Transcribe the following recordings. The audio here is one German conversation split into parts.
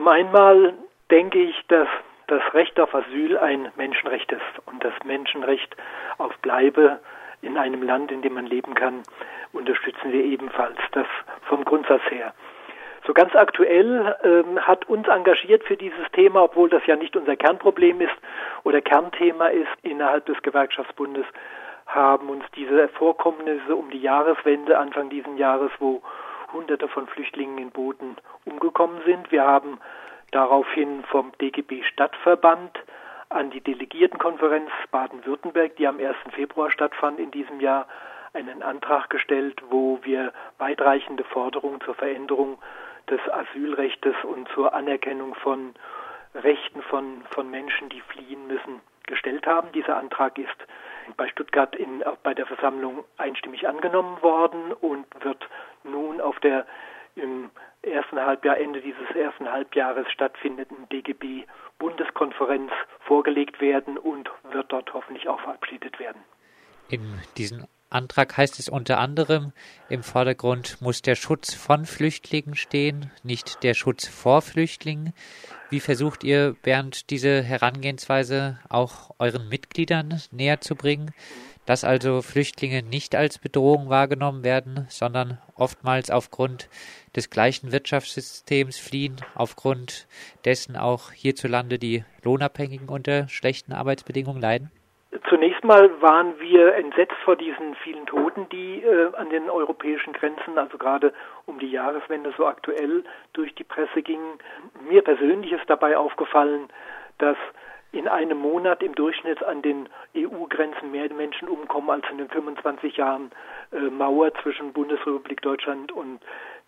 Zum einen denke ich, dass das Recht auf Asyl ein Menschenrecht ist und das Menschenrecht auf Bleibe in einem Land, in dem man leben kann, unterstützen wir ebenfalls. Das vom Grundsatz her. So ganz aktuell ähm, hat uns engagiert für dieses Thema, obwohl das ja nicht unser Kernproblem ist oder Kernthema ist innerhalb des Gewerkschaftsbundes, haben uns diese Vorkommnisse um die Jahreswende Anfang dieses Jahres, wo Hunderte von Flüchtlingen in Booten umgekommen sind. Wir haben daraufhin vom DGB Stadtverband an die Delegiertenkonferenz Baden-Württemberg, die am 1. Februar stattfand in diesem Jahr, einen Antrag gestellt, wo wir weitreichende Forderungen zur Veränderung des Asylrechtes und zur Anerkennung von Rechten von, von Menschen, die fliehen müssen, gestellt haben. Dieser Antrag ist bei Stuttgart in, bei der Versammlung einstimmig angenommen worden und wird auf der im ersten Halbjahr, Ende dieses ersten Halbjahres stattfindenden DGB Bundeskonferenz vorgelegt werden und wird dort hoffentlich auch verabschiedet werden. In diesen Antrag heißt es unter anderem, im Vordergrund muss der Schutz von Flüchtlingen stehen, nicht der Schutz vor Flüchtlingen. Wie versucht ihr, während diese Herangehensweise auch euren Mitgliedern näher zu bringen, dass also Flüchtlinge nicht als Bedrohung wahrgenommen werden, sondern oftmals aufgrund des gleichen Wirtschaftssystems fliehen, aufgrund dessen auch hierzulande die Lohnabhängigen unter schlechten Arbeitsbedingungen leiden? Zunächst mal waren wir entsetzt vor diesen vielen Toten, die äh, an den europäischen Grenzen, also gerade um die Jahreswende so aktuell durch die Presse gingen. Mir persönlich ist dabei aufgefallen, dass in einem Monat im Durchschnitt an den EU-Grenzen mehr Menschen umkommen als in den 25 Jahren äh, Mauer zwischen Bundesrepublik Deutschland und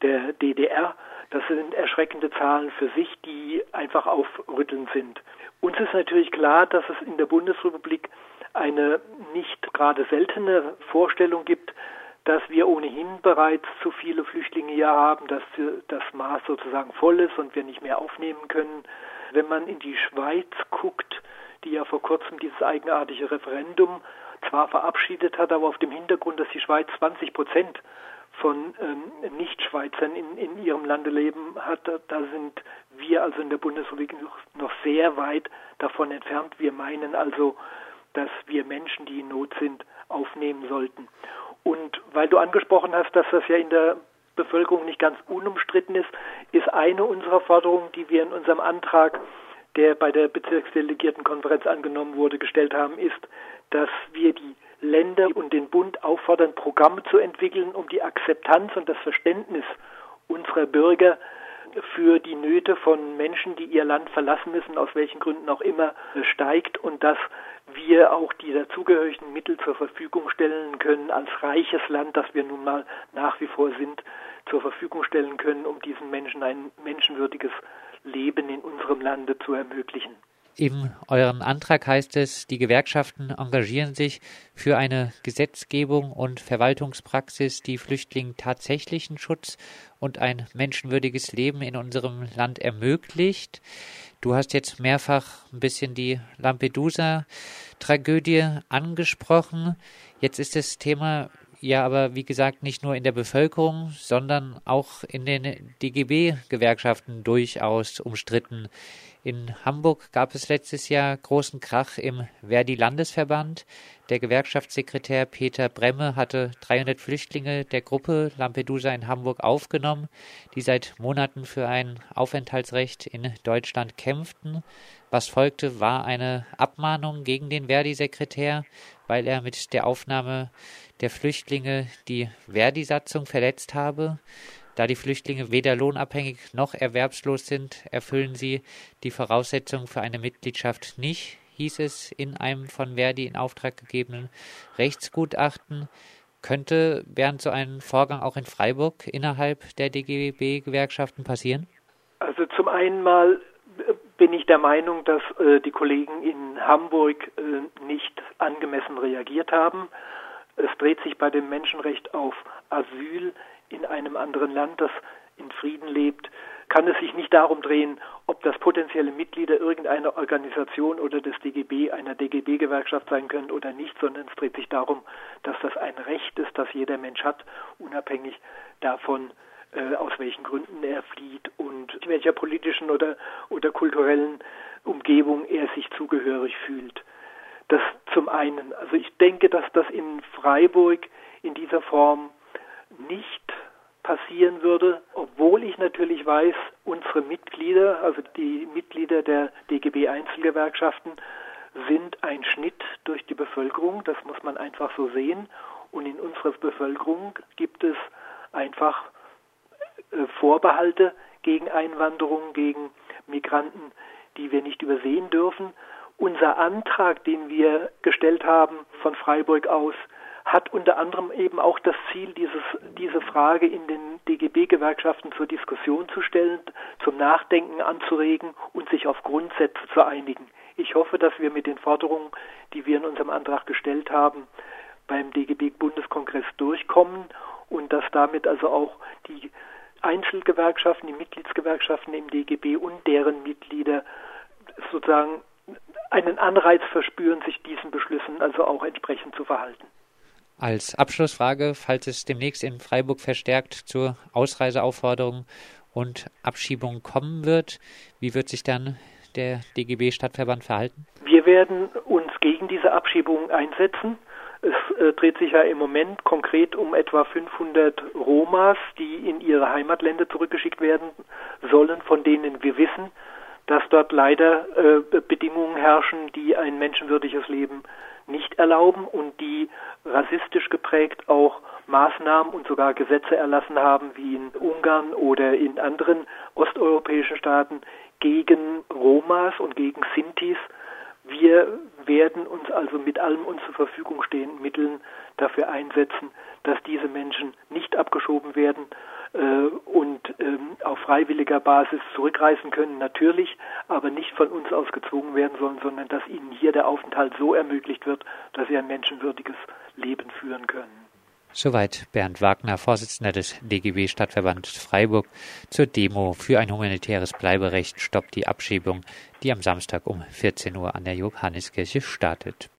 der DDR. Das sind erschreckende Zahlen für sich, die einfach aufrüttelnd sind. Uns ist natürlich klar, dass es in der Bundesrepublik eine nicht gerade seltene Vorstellung gibt, dass wir ohnehin bereits zu viele Flüchtlinge hier haben, dass das Maß sozusagen voll ist und wir nicht mehr aufnehmen können. Wenn man in die Schweiz guckt, ja vor kurzem dieses eigenartige Referendum zwar verabschiedet hat, aber auf dem Hintergrund, dass die Schweiz 20 Prozent von ähm, Nichtschweizern in, in ihrem Lande leben hat, da, sind wir also in der Bundesrepublik noch, noch sehr weit davon entfernt. Wir meinen also, dass wir Menschen, die in Not sind, aufnehmen sollten. Und weil du angesprochen hast, dass das ja in der Bevölkerung nicht ganz unumstritten ist, ist eine unserer Forderungen, die wir in unserem Antrag, der bei der Bezirksdelegiertenkonferenz angenommen wurde, gestellt haben, ist, dass wir die Länder und den Bund auffordern, Programme zu entwickeln, um die Akzeptanz und das Verständnis unserer Bürger für die Nöte von Menschen, die ihr Land verlassen müssen, aus welchen Gründen auch immer, steigt und dass wir auch die dazugehörigen Mittel zur Verfügung stellen können, als reiches Land, das wir nun mal nach wie vor sind, zur Verfügung stellen können, um diesen Menschen ein menschenwürdiges Leben in unserem Lande zu ermöglichen. In euren Antrag heißt es, die Gewerkschaften engagieren sich für eine Gesetzgebung und Verwaltungspraxis, die Flüchtlingen tatsächlichen Schutz und ein menschenwürdiges Leben in unserem Land ermöglicht. Du hast jetzt mehrfach ein bisschen die Lampedusa-Tragödie angesprochen. Jetzt ist das Thema ja aber, wie gesagt, nicht nur in der Bevölkerung, sondern auch in den DGB-Gewerkschaften durchaus umstritten. In Hamburg gab es letztes Jahr großen Krach im Verdi-Landesverband. Der Gewerkschaftssekretär Peter Bremme hatte 300 Flüchtlinge der Gruppe Lampedusa in Hamburg aufgenommen, die seit Monaten für ein Aufenthaltsrecht in Deutschland kämpften. Was folgte, war eine Abmahnung gegen den Verdi-Sekretär, weil er mit der Aufnahme der Flüchtlinge die Verdi-Satzung verletzt habe. Da die Flüchtlinge weder lohnabhängig noch erwerbslos sind, erfüllen sie die Voraussetzungen für eine Mitgliedschaft nicht, hieß es in einem von Verdi in Auftrag gegebenen Rechtsgutachten. Könnte während so einem Vorgang auch in Freiburg innerhalb der DGB-Gewerkschaften passieren? Also zum einen mal bin ich der Meinung, dass äh, die Kollegen in Hamburg äh, nicht reagiert haben. Es dreht sich bei dem Menschenrecht auf Asyl in einem anderen Land, das in Frieden lebt, kann es sich nicht darum drehen, ob das potenzielle Mitglieder irgendeiner Organisation oder des DGB, einer DGB-Gewerkschaft sein können oder nicht, sondern es dreht sich darum, dass das ein Recht ist, das jeder Mensch hat, unabhängig davon, äh, aus welchen Gründen er flieht und in welcher politischen oder, oder kulturellen Umgebung er sich zugehörig fühlt. Das zum einen. Also ich denke, dass das in Freiburg in dieser Form nicht passieren würde, obwohl ich natürlich weiß, unsere Mitglieder, also die Mitglieder der DGB Einzelgewerkschaften, sind ein Schnitt durch die Bevölkerung, das muss man einfach so sehen. Und in unserer Bevölkerung gibt es einfach äh, Vorbehalte gegen Einwanderung, gegen Migranten, die wir nicht übersehen dürfen. Unser Antrag, den wir gestellt haben von Freiburg aus, hat unter anderem eben auch das Ziel, dieses, diese Frage in den DGB-Gewerkschaften zur Diskussion zu stellen, zum Nachdenken anzuregen und sich auf Grundsätze zu einigen. Ich hoffe, dass wir mit den Forderungen, die wir in unserem Antrag gestellt haben, beim DGB-Bundeskongress durchkommen und dass damit also auch die Einzelgewerkschaften, die Mitgliedsgewerkschaften im DGB und deren Mitglieder sozusagen einen Anreiz verspüren, sich diesen Beschlüssen also auch entsprechend zu verhalten. Als Abschlussfrage, falls es demnächst in Freiburg verstärkt zur Ausreiseaufforderung und Abschiebung kommen wird, wie wird sich dann der DGB-Stadtverband verhalten? Wir werden uns gegen diese Abschiebung einsetzen. Es äh, dreht sich ja im Moment konkret um etwa 500 Romas, die in ihre Heimatländer zurückgeschickt werden sollen, von denen wir wissen, dass dort leider äh, Bedingungen herrschen, die ein menschenwürdiges Leben nicht erlauben und die rassistisch geprägt auch Maßnahmen und sogar Gesetze erlassen haben, wie in Ungarn oder in anderen osteuropäischen Staaten gegen Romas und gegen Sintis, wir werden uns also mit allem uns zur Verfügung stehenden Mitteln dafür einsetzen, dass diese Menschen nicht abgeschoben werden äh, und ähm, auf freiwilliger Basis zurückreisen können, natürlich, aber nicht von uns aus gezwungen werden sollen, sondern dass ihnen hier der Aufenthalt so ermöglicht wird, dass sie ein menschenwürdiges Leben führen können. Soweit Bernd Wagner, Vorsitzender des DGB Stadtverband Freiburg, zur Demo für ein humanitäres Bleiberecht stoppt die Abschiebung, die am Samstag um 14 Uhr an der Johanneskirche startet.